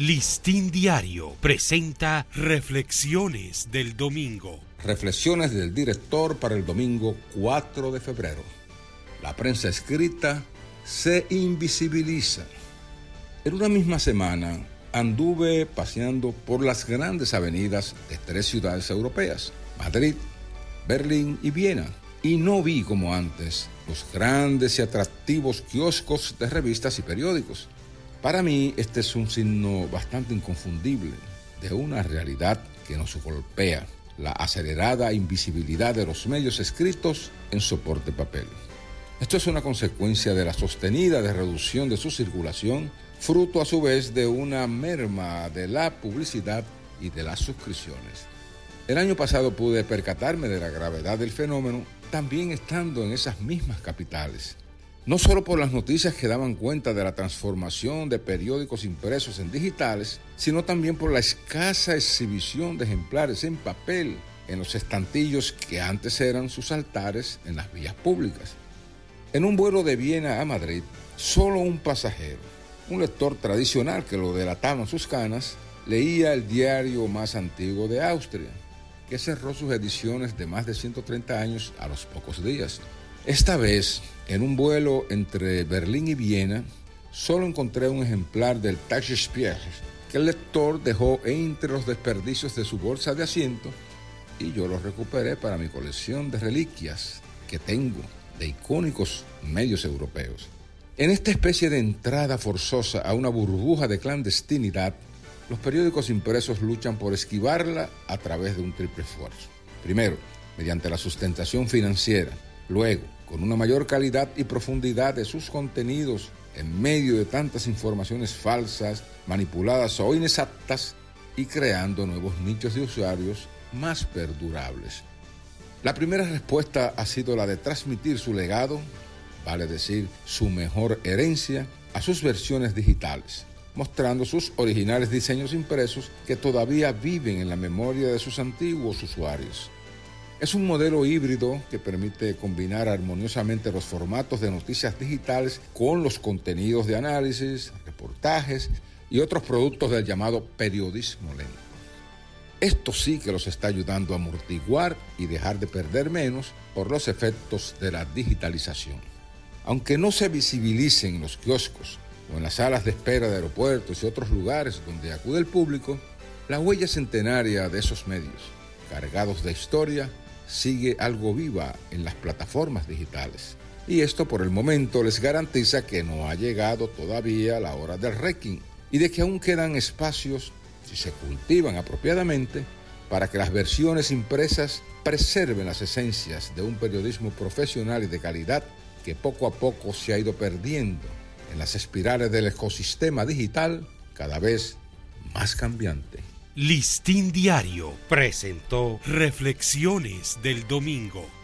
Listín Diario presenta Reflexiones del Domingo. Reflexiones del director para el domingo 4 de febrero. La prensa escrita se invisibiliza. En una misma semana anduve paseando por las grandes avenidas de tres ciudades europeas, Madrid, Berlín y Viena, y no vi como antes los grandes y atractivos kioscos de revistas y periódicos para mí este es un signo bastante inconfundible de una realidad que nos golpea, la acelerada invisibilidad de los medios escritos en soporte papel. Esto es una consecuencia de la sostenida reducción de su circulación, fruto a su vez de una merma de la publicidad y de las suscripciones. El año pasado pude percatarme de la gravedad del fenómeno también estando en esas mismas capitales no solo por las noticias que daban cuenta de la transformación de periódicos impresos en digitales, sino también por la escasa exhibición de ejemplares en papel en los estantillos que antes eran sus altares en las vías públicas. En un vuelo de Viena a Madrid, solo un pasajero, un lector tradicional que lo delataban sus canas, leía el diario más antiguo de Austria, que cerró sus ediciones de más de 130 años a los pocos días. Esta vez, en un vuelo entre Berlín y Viena, solo encontré un ejemplar del Tagesspiegel que el lector dejó entre los desperdicios de su bolsa de asiento y yo lo recuperé para mi colección de reliquias que tengo de icónicos medios europeos. En esta especie de entrada forzosa a una burbuja de clandestinidad, los periódicos impresos luchan por esquivarla a través de un triple esfuerzo. Primero, mediante la sustentación financiera, Luego, con una mayor calidad y profundidad de sus contenidos en medio de tantas informaciones falsas, manipuladas o inexactas y creando nuevos nichos de usuarios más perdurables. La primera respuesta ha sido la de transmitir su legado, vale decir, su mejor herencia, a sus versiones digitales, mostrando sus originales diseños impresos que todavía viven en la memoria de sus antiguos usuarios. Es un modelo híbrido que permite combinar armoniosamente los formatos de noticias digitales con los contenidos de análisis, reportajes y otros productos del llamado periodismo lento. Esto sí que los está ayudando a amortiguar y dejar de perder menos por los efectos de la digitalización. Aunque no se visibilicen en los kioscos o en las salas de espera de aeropuertos y otros lugares donde acude el público, la huella centenaria de esos medios, cargados de historia, sigue algo viva en las plataformas digitales. Y esto por el momento les garantiza que no ha llegado todavía la hora del wrecking y de que aún quedan espacios, si se cultivan apropiadamente, para que las versiones impresas preserven las esencias de un periodismo profesional y de calidad que poco a poco se ha ido perdiendo en las espirales del ecosistema digital cada vez más cambiante. Listín Diario presentó Reflexiones del Domingo.